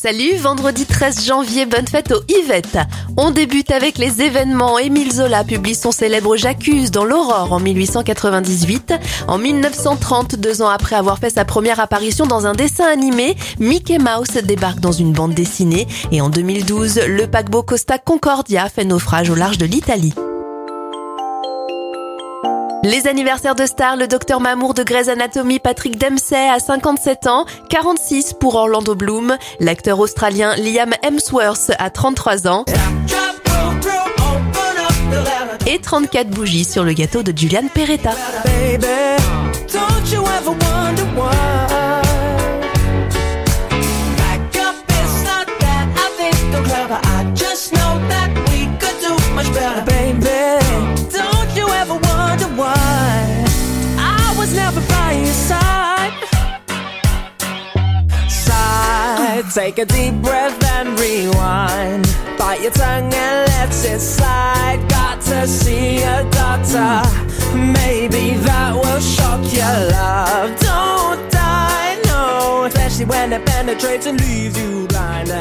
Salut, vendredi 13 janvier, bonne fête aux Yvette. On débute avec les événements. Émile Zola publie son célèbre J'accuse dans l'Aurore en 1898. En 1930, deux ans après avoir fait sa première apparition dans un dessin animé, Mickey Mouse débarque dans une bande dessinée. Et en 2012, le paquebot Costa Concordia fait naufrage au large de l'Italie. Les anniversaires de stars, le docteur Mamour de Grey's Anatomy, Patrick Dempsey à 57 ans, 46 pour Orlando Bloom, l'acteur australien Liam Hemsworth à 33 ans et 34 bougies sur le gâteau de Julian Peretta. Take a deep breath and rewind. Bite your tongue and let it slide. Got to see a doctor. Maybe that will shock your love. Don't die, no. Especially when it penetrates and leaves you blind.